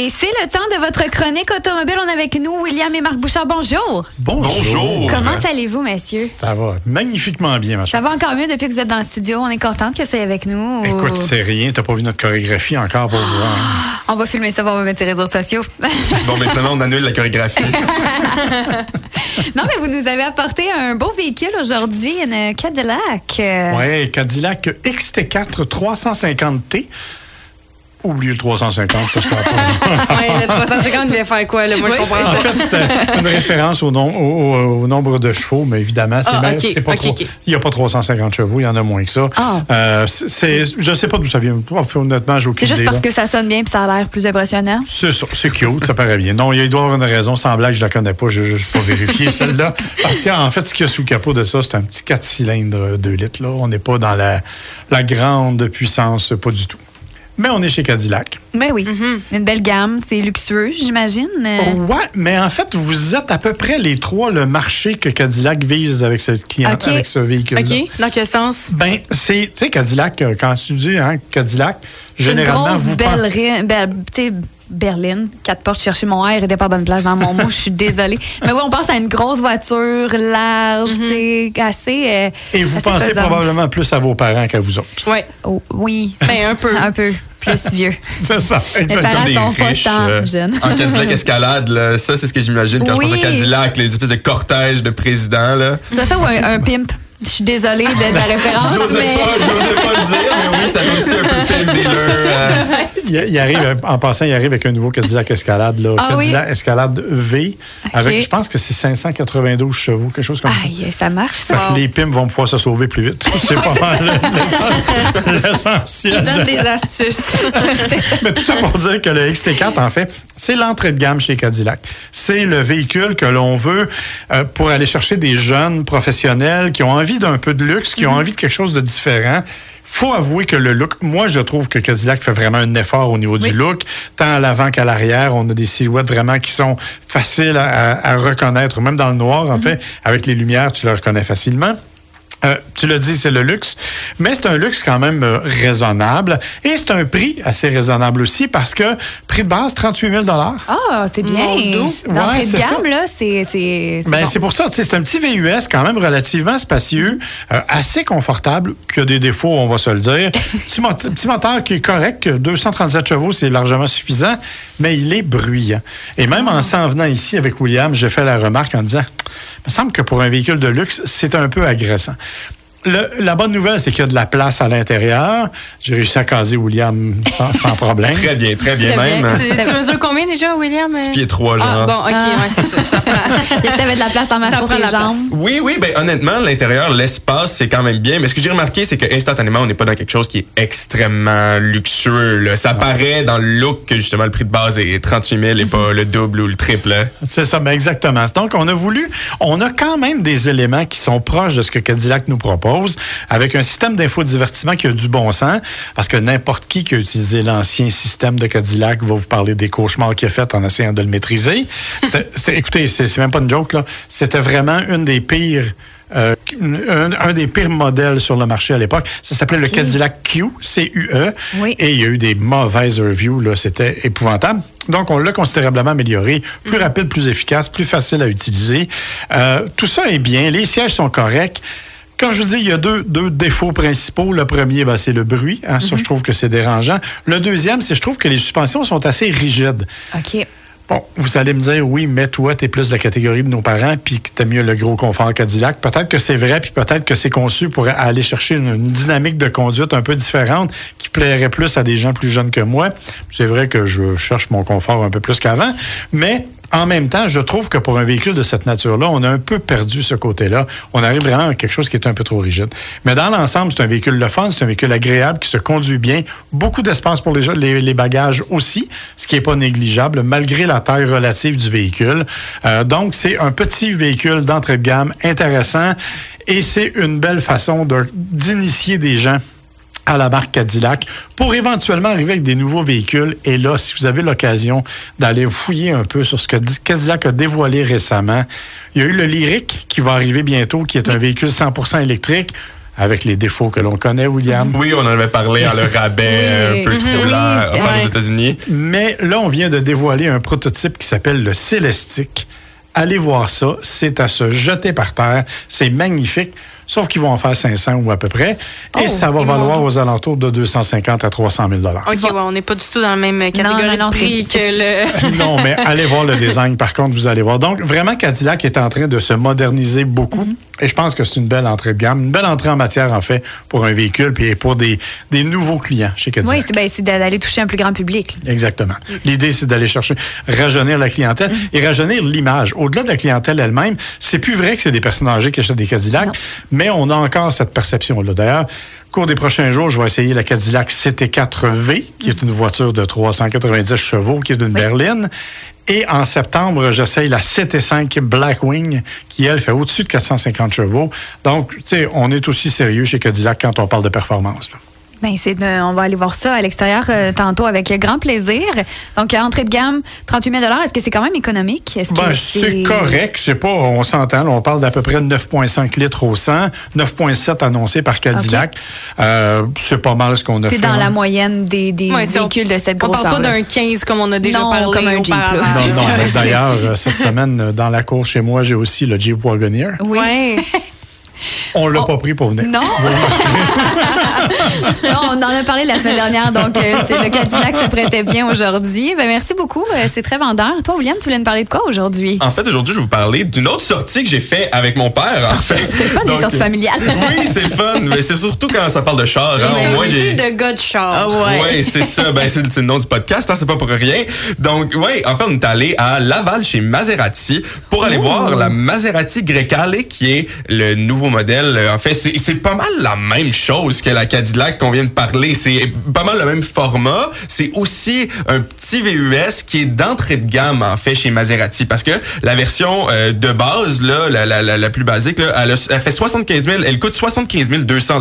Et c'est le temps de votre chronique automobile. On est avec nous, William et Marc Bouchard. Bonjour. Bonjour. Comment allez-vous, messieurs? Ça va magnifiquement bien, ma Ça va encore mieux depuis que vous êtes dans le studio. On est contente que ça soit avec nous. Écoute, c'est rien. T'as pas vu notre chorégraphie encore pour voir. On va filmer ça, on va mettre sur les réseaux sociaux. Bon, maintenant, on annule la chorégraphie. non, mais vous nous avez apporté un beau véhicule aujourd'hui, une Cadillac. Oui, Cadillac XT4 350T. Oubliez le 350, parce que Oui, le 350 vient faire quoi? Là? Moi, je comprends En pas. fait, c'est une référence au, nom- au- au- au nombre de chevaux, mais évidemment, c'est Ah, même- ok, c'est pas il n'y a pas 350 chevaux, il y en a moins que ça. Ah. Euh, je ne sais pas d'où ça vient. Honnêtement, j'ai aucune C'est juste idée, parce là. que ça sonne bien et ça a l'air plus impressionnant. C'est ça, c'est cute, ça paraît bien. Non, il doit y avoir une raison, sans blague, je la connais pas, je n'ai pas vérifié celle-là. Parce qu'en fait, ce qu'il y a sous le capot de ça, c'est un petit 4 cylindres 2 litres. Là. On n'est pas dans la, la grande puissance, pas du tout. Mais on est chez Cadillac. Mais oui, une belle gamme, c'est luxueux, j'imagine. Euh, Oh, ouais, mais en fait, vous êtes à peu près les trois le marché que Cadillac vise avec ce, client, Ok. avec ce véhicule-là. OK? Dans quel sens? Ben, c'est, tu sais, Cadillac, euh, quand tu dis hein, Cadillac, une généralement, grosse vous belle, belle tu sais, berline, quatre portes, chercher mon air, était pas à bonne place dans mon mot, je suis désolée. Mais oui, on pense à une grosse voiture, large, sais, assez. euh, Et vous assez pensez pesante. probablement plus à vos parents qu'à vous autres. Ouais. Oh, oui. Ben, un peu. un peu plus vieux. C'est ça, Mes exactement. parents Des sont pas riches, tant euh, jeunes. En Cadillac Escalade, là, ça, c'est ce que j'imagine quand je Oui. pense à Cadillac, les espèces de cortèges de présidents. Là. C'est ça ou un, un pimp? Je suis désolée de la référence, J'osais mais. pas, pas le dire, mais oui, ça fait aussi un peu film dealer. euh, Il, il arrive, en passant, il arrive avec un nouveau Cadillac Escalade, là, Ah oui? Cadillac Escalade V, avec, je pense que c'est 592 chevaux, quelque chose comme ça. Aïe, ça marche, Fait ça. que les pimes vont pouvoir se sauver plus vite. C'est pas mal l'essentiel- donne de- des astuces. Mais tout ça pour dire que le XT4, en fait, c'est l'entrée de gamme chez Cadillac. C'est le véhicule que l'on veut euh, pour aller chercher des jeunes professionnels qui ont envie d'un peu de luxe, qui ont envie de quelque chose de différent. Faut avouer que le look, moi je trouve que Cadillac fait vraiment un effort au niveau du look, tant à l'avant qu'à l'arrière. On a des silhouettes vraiment qui sont faciles à, reconnaître, même dans le noir, en fait, avec les lumières, tu le reconnais facilement. Euh, tu l'as dit, c'est le luxe, mais c'est un luxe quand même euh, raisonnable et c'est un prix assez raisonnable aussi parce que prix de base 38 000 Ah, c'est bien. D'entrée Ouais, de c'est gamme, ça. là, c'est. C'est c'est Ben, bon. c'est pour ça, c'est un petit VUS quand même relativement spacieux, euh, assez confortable, qui a des défauts, on va se le dire. petit, mot- petit moteur qui est correct, 237 chevaux, c'est largement suffisant, mais il est bruyant. Et même en s'en venant ici avec William, j'ai fait la remarque en disant, il me semble que pour un véhicule de luxe, c'est un peu agressant. Le- la bonne nouvelle, c'est qu'il y a de la place à l'intérieur. J'ai réussi à caser William sans, sans problème. Très bien, très bien Très même. bien. tu, tu mesures combien déjà, William? 6 pieds 3, genre. Ah, bon, OK, Ah. ouais, c'est ça. Ça prend. Il y avait de la place en masse Ça pour la place. Oui, oui, ben honnêtement, l'intérieur, l'espace, c'est quand même bien. Mais ce que j'ai remarqué, c'est que instantanément, on n'est pas dans quelque chose qui est extrêmement luxueux. là. Ça paraît dans le look que justement le prix de base est 38 000 et pas le double ou le triple. hein. C'est ça, ben exactement. Donc, on a voulu, on a quand même des éléments qui sont proches de ce que Cadillac nous propose, avec un système d'infodivertissement qui a du bon sens, parce que n'importe qui qui a utilisé l'ancien système de Cadillac va vous parler des cauchemars qu'il a fait en essayant de le maîtriser. C'était- écoutez, c'est même pas une joke, là. C'était vraiment une des pires. euh, un, un des pires modèles sur le marché à l'époque. Ça s'appelait le Cadillac Q, C-U-E. Oui. Et il y a eu des mauvaises reviews, là. C'était épouvantable. Donc, on l'a considérablement amélioré. Plus rapide, plus efficace, plus facile à utiliser. Euh, tout ça est bien. Les sièges sont corrects. Comme je vous dis, il y a deux, deux défauts principaux. Le premier, ben, c'est le bruit. hein. Ça, je trouve que c'est dérangeant. Le deuxième, c'est je trouve que les suspensions sont assez rigides. OK. Bon, vous allez me dire, oui, mais toi, tu es plus de la catégorie de nos parents, puis que tu mieux le gros confort Cadillac. Peut-être que c'est vrai, puis peut-être que c'est conçu pour aller chercher une, une dynamique de conduite un peu différente qui plairait plus à des gens plus jeunes que moi. C'est vrai que je cherche mon confort un peu plus qu'avant, mais en même temps, je trouve que pour un véhicule de cette nature-là, on a un peu perdu ce côté-là. On arrive vraiment à quelque chose qui est un peu trop rigide. Mais dans l'ensemble, c'est un véhicule le fun, c'est un véhicule agréable qui se conduit bien. Beaucoup d'espace pour les, les, les bagages aussi, ce qui n'est pas négligeable, malgré la taille relative du véhicule. Euh, donc, c'est un petit véhicule d'entrée de gamme intéressant et c'est une belle façon d'initier des gens à la marque Cadillac pour éventuellement arriver avec des nouveaux véhicules. Et là, si vous avez l'occasion d'aller fouiller un peu sur ce que Cadillac a dévoilé récemment, il y a eu le Lyric qui va arriver bientôt, qui est un véhicule 100% électrique avec les défauts que l'on connaît, William. Oui, on en avait parlé en le rabais Oui. un peu Mhm. trop là, enfin, aux. États-Unis. Mais là, on vient de dévoiler un prototype qui s'appelle le Célestique. Allez voir ça, c'est à se jeter par terre. C'est magnifique. Sauf qu'ils vont en faire 500 ou à peu près. Oh, et ça va valoir vont- aux alentours de 250 à 300 000 OK, ouais, on n'est pas du tout dans la même catégorie non, non, de prix que le. non, mais allez voir le design, par contre, vous allez voir. Donc, vraiment, Cadillac est en train de se moderniser beaucoup. Mhm. Et je pense que c'est une belle entrée de gamme, une belle entrée en matière, en fait, pour un véhicule, puis pour des, des nouveaux clients chez Cadillac. Oui, c'est ben, d'aller toucher un plus grand public. Exactement. L'idée, c'est d'aller chercher, rajeunir la clientèle et rajeunir l'image. Au-delà de la clientèle elle-même, c'est plus vrai que c'est des personnes âgées qui achètent des Cadillacs. Mais on a encore cette perception-là. D'ailleurs, au cours des prochains jours, je vais essayer la Cadillac CT4V, qui est une voiture de 390 chevaux, qui est d'une berline. Et en septembre, j'essaye la CT5 Blackwing, qui, elle, fait au-dessus de 450 chevaux. Donc, tu sais, on est aussi sérieux chez Cadillac quand on parle de performance. là. Ben, c'est de- on va aller voir ça à l'extérieur euh, tantôt avec grand plaisir. Donc, entrée de gamme, 38 000 Est-ce que c'est quand même économique? Est-ce Ben, c'est correct. C'est pas, on s'entend. on parle d'à peu près de 9,5 litres au 100, 9,7 annoncé par Cadillac. Euh, c'est pas mal ce qu'on a fait. C'est dans hein. la moyenne des, des Ouais, véhicules de cette On grosseur. parle pas d'un 15 comme on a déjà Non, parlé comme un Jeep. Non, non, D'ailleurs, euh, cette semaine, dans la cour chez moi, j'ai aussi le Jeep Wagoneer. Oui. On l'a Oh. pas pris pour venir. Non. non, on en a parlé la semaine dernière, donc euh, c'est le Cadillac se prêtait bien aujourd'hui. Ben, merci beaucoup, euh, c'est très vendeur. Toi, William, tu voulais nous parler de quoi aujourd'hui? En fait, aujourd'hui, je vais vous parler d'une autre sortie que j'ai fait avec mon père, en fait. C'est pas des Donc, sorties familiales. Oui, c'est fun, mais c'est surtout quand ça parle de char. hein. Au moins, C'est j'ai- aussi de gars de char. Ah ouais. Ouais, c'est ça. Ben, c'est le nom du podcast, hein, c'est pas pour rien. Donc, ouais, en fait, on est allé à Laval chez Maserati pour aller voir la Maserati Grecale, qui est le nouveau modèle. Euh, En fait, c'est pas mal la même chose que la Cadillac qu'on vient de parler. C'est pas mal le même format. C'est aussi un petit VUS qui est d'entrée de gamme, en fait, chez Maserati. Parce que la version euh, de base, là, la, la, la, plus basique, là, elle, a- elle fait 75 000, elle coûte 75 200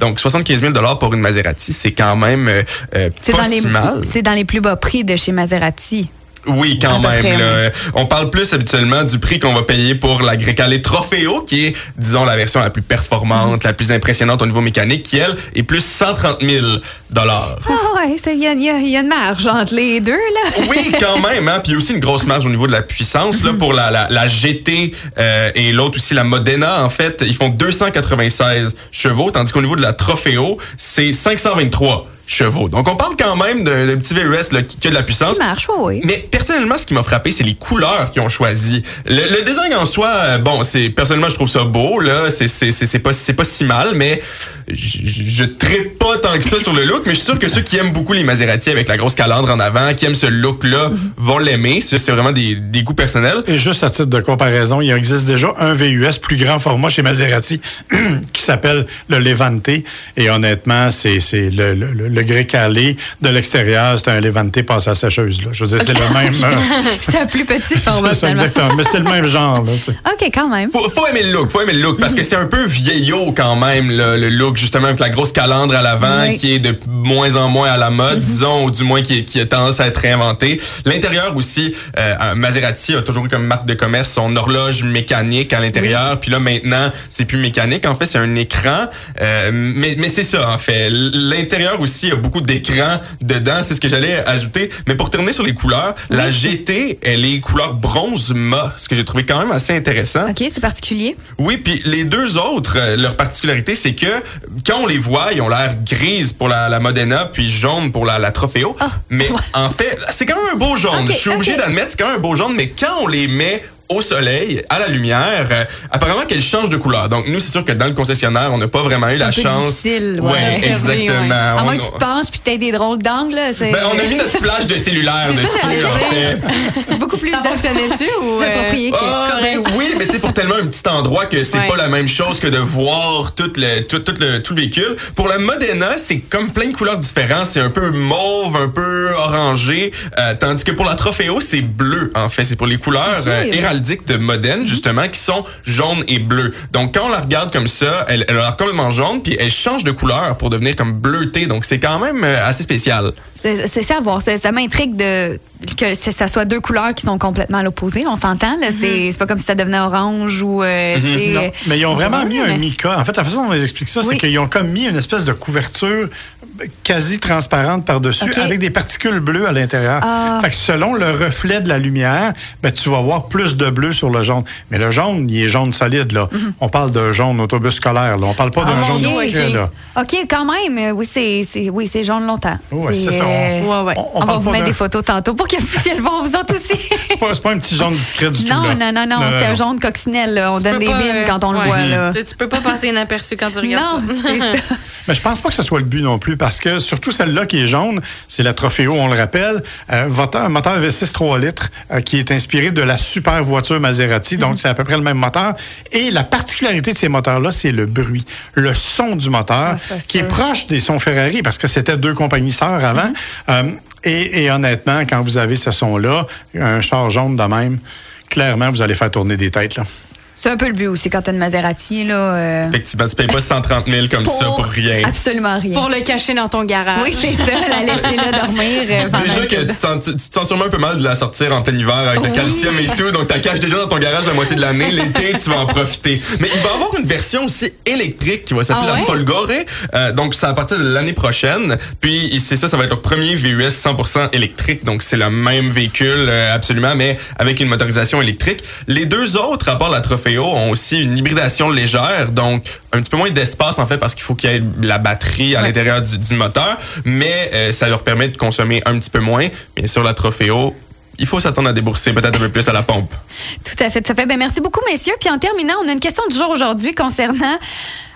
Donc, 75 000 pour une Maserati, c'est quand même euh, euh, pas dans, les, si mal. c'est dans les plus bas prix de chez Maserati. Oui, quand même. près, là. On parle plus habituellement du prix qu'on va payer pour la Grecale Trofeo, qui est, disons, la version la plus performante, la plus impressionnante au niveau mécanique, qui, elle, est plus 130 000 dollars. Ah ouais, il y a, y a- y a une marge entre les deux, là. Oui, quand même. Hein? Puis aussi une grosse marge au niveau de la puissance. Là, pour la, la, la GT euh, et l'autre aussi, la Modena, en fait, ils font 296 chevaux, tandis qu'au niveau de la Trofeo, c'est 523 chevaux. Donc on parle quand même d'un petit VUS là, qui, qui a de la puissance. Qui marche, oui, oui. Mais personnellement, ce qui m'a frappé, c'est les couleurs qu'ils ont choisies. Le, le design en soi, euh, bon, c'est personnellement, je trouve ça beau là. C'est c'est c'est c'est pas c'est pas si mal, mais je, je, je trippe pas tant que ça sur le look. Mais je suis sûr que ceux qui aiment beaucoup les Maserati avec la grosse calandre en avant, qui aiment ce look là, vont l'aimer. Ça, C'est vraiment des, des goûts personnels. Et juste à titre de comparaison, il existe déjà un VUS plus grand format chez Maserati qui s'appelle le Levante. Et honnêtement, c'est c'est le, le, le, le grès calé de l'extérieur, c'est un Levante passé à sécheuse. Là. Je veux dire, c'est le même. euh, C'est un plus petit format, c'est exactement. Mais c'est le même genre. Là, tu sais. OK, quand même. Faut, faut aimer le look, faut aimer le look parce que c'est un peu vieillot quand même là, le look justement avec la grosse calandre à l'avant Oui. qui est de moins en moins à la mode, disons ou du moins qui, qui a tendance à être réinventé. L'intérieur aussi, euh, Maserati a toujours eu comme marque de commerce son horloge mécanique à l'intérieur, puis là maintenant c'est plus mécanique en fait c'est un écran, Euh, mais mais c'est ça en fait. L'intérieur aussi a beaucoup d'écrans dedans, c'est ce que j'allais ajouter. Mais pour terminer sur les couleurs, la GT elle est couleur bronze mat, ce que j'ai trouvé quand même assez intéressant. OK, c'est particulier. Oui, puis les deux autres, euh, leur particularité, c'est que quand on les voit, ils ont l'air grises pour la, la Modena, puis jaune pour la, la Trofeo. Ah, mais en fait, c'est quand même un beau jaune. Je suis obligé d'admettre, c'est quand même un beau jaune, mais quand on les met au soleil, à la lumière, euh, apparemment qu'elles changent de couleur. Donc nous, c'est sûr que dans le concessionnaire, on n'a pas vraiment eu la un peu chance. difficile, ouais. ouais, exactement. À On moins a- que tu te penches puis que t'aies des drôles d'angles, ben, on a mis notre flash de cellulaire ça, dessus, en fait. c'est beaucoup plus Ça fonctionnait-tu ou. Euh, approprié que- Ah, ben oui, mais tu sais, pour tellement un petit endroit que c'est Ouais. pas la même chose que de voir tout le, tout, tout le, tout le véhicule. Pour la Modena, c'est comme plein de couleurs différentes. C'est un peu mauve, un peu orangé. euh, tandis que pour la Trofeo, c'est bleu, en fait. C'est pour les couleurs euh, de Modène, justement, qui sont jaunes et bleus. Donc, quand on la regarde comme ça, elle, elle a l'air complètement jaune, puis elle change de couleur pour devenir comme bleutée. Donc, c'est quand même euh, assez spécial. C'est ça à voir. C'est- Ça m'intrigue de que ça soit deux couleurs qui sont complètement à l'opposé. On s'entend. là. C'est c'est pas comme si ça devenait orange ou. euh, sais, Non, mais ils ont vraiment mis un mica. En fait, la façon dont ils expliquent ça, Oui. c'est qu'ils ont comme mis une espèce de couverture quasi transparente par-dessus avec des particules bleues à l'intérieur. Ah. Fait que selon le reflet de la lumière, ben, tu vas voir plus de bleu sur le jaune. Mais le jaune, il est jaune solide. Là. On parle de jaune autobus scolaire. Là. On parle pas d'un Mhm. Ah, mon jaune Dieu, discret. ok. Là. OK, quand même. euh, Oui, c'est c'est- oui, c'est jaune longtemps. Ouais, c'est ça. euh, Ouais, ouais. On, va vous mettre d'un- des photos tantôt pour que vous puissiez le voir vous autres aussi. C'est pas, c'est pas un petit jaune discret du non, tout. là. non, non, non, c'est un jaune coccinelle. là. On Tu donne des pas, mines euh, quand on le voit. Là. Tu, peux pas passer inaperçu quand tu regardes Non, ça. c'est ça. Mais je pense pas que ce soit le but non plus, parce que surtout celle-là qui est jaune, c'est la Trofeo, on le rappelle, euh, moteur, un moteur V6 3 litres euh, qui est inspiré de la super voiture Maserati, Mhm. donc c'est à peu près le même moteur. Et la particularité de ces moteurs-là, c'est le bruit, le son du moteur, Ah, qui est proche des sons Ferrari, parce que c'était deux compagnies sœurs avant. Mhm. Euh, et, et honnêtement, quand vous avez ce son-là, un char jaune de même, clairement, vous allez faire tourner des têtes. Là. C'est un peu le but aussi quand tu as une Maserati. Là, euh, Effectivement, tu payes pas 130 000 comme ça pour rien. Absolument rien. Pour le cacher dans ton garage. Oui, c'est ça, la laisser là dormir. euh, Déjà que tu te, sens, tu te sens sûrement un peu mal de la sortir en plein hiver avec le Oui. calcium et tout, donc tu caches déjà dans ton garage la moitié de l'année. L'été, tu vas en profiter. Mais il va y avoir une version aussi électrique qui va s'appeler Ah la? Folgore. Euh, donc, c'est à partir de l'année prochaine. Puis, c'est ça, ça va être leur premier VUS 100% électrique. Donc, c'est le même véhicule, euh, absolument, mais avec une motorisation électrique. Les deux autres, à part la Ont aussi une hybridation légère. Donc, un petit peu moins d'espace, en fait, parce qu'il faut qu'il y ait la batterie à l'intérieur du, du moteur. Mais euh, ça leur permet de consommer un petit peu moins. Bien sûr, la Trofeo, il faut s'attendre à débourser peut-être un peu plus à la pompe. Tout à fait, tout à fait. Ben, merci beaucoup, messieurs. Puis en terminant, on a une question du jour aujourd'hui concernant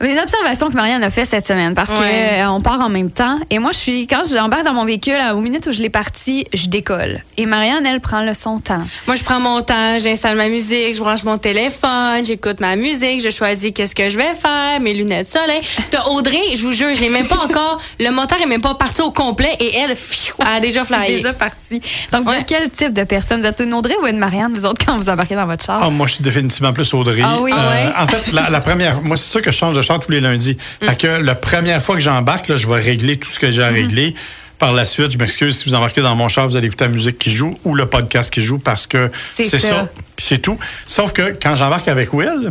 une observation que Marianne a fait cette semaine parce Ouais. que euh, on part en même temps. Et moi, je suis quand j'embarque dans mon véhicule, euh, aux minutes où je l'ai parti, je décolle. Et Marianne, elle prend le son temps. Moi, je prends mon temps, j'installe ma musique, je branche mon téléphone, j'écoute ma musique, je choisis qu'est-ce que je vais faire, mes lunettes soleil. T'as Audrey, je vous jure, j'ai même pas encore, le moteur est même pas parti au complet et elle, pfiou, elle a déjà Je suis flyé. déjà partie. Donc, vous Ouais. êtes quel type de personne? Vous êtes une Audrey ou une Marianne, vous autres, quand vous embarquez dans votre char? Ah, moi, je suis définitivement plus Audrey. Ah oui? Euh, Ah ouais? En fait, la, la première, moi, c'est sûr que je change de char tous les lundis. Mm. Fait que la première fois que j'embarque, là, je vais régler tout ce que j'ai Mm-hmm. à régler. Par la suite, je m'excuse si vous embarquez dans mon char, vous allez écouter la musique qui joue ou le podcast qui joue parce que C'est ça. c'est tout. Sauf que quand j'embarque avec Will,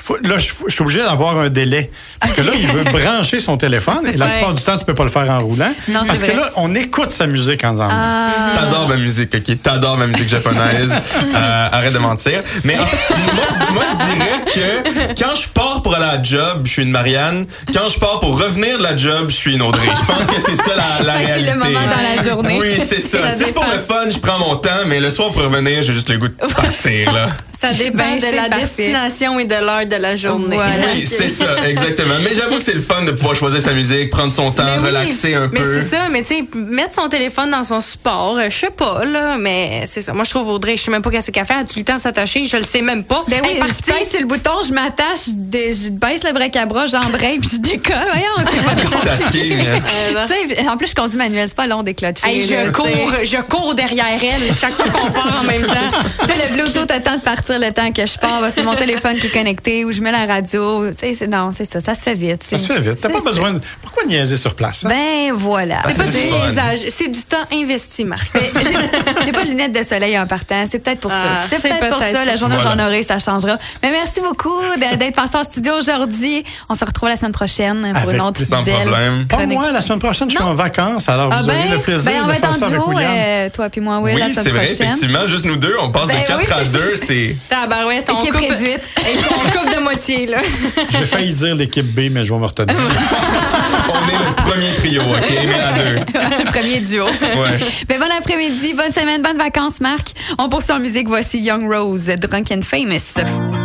faut- là, je je suis obligé d'avoir un délai. Parce que là, il veut brancher son téléphone et la Ouais. plupart du temps, tu peux pas le faire en roulant. Non, c'est parce que là, on écoute sa musique en embarquant. Ah. T'adores ma musique, ok? T'adores ma musique japonaise. Euh, arrête de mentir. Mais en fait, moi, je, moi, je dirais que quand je pars pour aller à la job, je suis une Marianne. Quand je pars pour revenir de la job, je suis une Audrey. Je pense que c'est ça la, que c'est réalité. le moment dans la journée. Oui, c'est ça. Ça Si c'est pour le fun, je prends mon temps, mais le soir pour revenir, j'ai juste le goût de partir, là. Ça dépend Ben, de la parfait. destination et de l'heure de la journée. Voilà. Oui, c'est ça, exactement. Mais j'avoue que c'est le fun de pouvoir choisir sa musique, prendre son temps, Mais oui, relaxer un mais peu. c'est ça, mais tu sais, mettre son téléphone dans son support, euh, je sais pas, là, mais c'est ça. Moi, je trouve Audrey, je sais même pas qu'est-ce qu'elle fait. As-tu le temps de s'attacher? Je le sais même pas. Ben oui, je sur le bouton, je m'attache, je, baisse le break à bras, j'embraye, puis je décolle. Voyons, c'est pas Multitasking, hein. Euh, en plus, je conduis manuel, c'est pas long d'éclotcher. Hey, je cours, je cours derrière elle chaque fois qu'on part en même temps. Tu sais, le Bluetooth a temps de partir le temps que je pars. C'est mon téléphone qui est connecté ou je mets la radio. Tu sais, c'est- non, c'est ça. Ça se fait vite. Ça se fait vite. T'as C'est pas besoin de... Pourquoi niaiser sur place? hein? Ben voilà. C'est pas c'est du niaisage, c'est du temps investi, Marc. Ben, J'ai pas de lunettes de soleil en partant. C'est peut-être pour Ah, ça. C'est c'est peut-être pour ça. La journée où ça. j'en aurai, ça changera. Mais merci beaucoup d'être passé en studio aujourd'hui. On se retrouve la semaine prochaine pour Avec une autre sans belle problème. Pas moi, la semaine prochaine, je suis en vacances, alors Ah vous ben, aurez le plaisir ben, on de va être faire en ça avec William. euh, toi puis moi, Will, Oui, la c'est semaine vrai, prochaine. effectivement. Juste nous deux, on passe Ben de 4 oui, à c'est 2, c'est... Tabarouette, on coupe. Et on coupe de moitié, là. J'ai failli dire l'équipe B, mais je vais me retenir. On est le premier trio, OK? Mais à deux. le premier duo. Ouais. Ben, bon après-midi, bonne semaine, bonnes vacances, Marc. On poursuit en musique. Voici Young Rose, Drunk and Famous.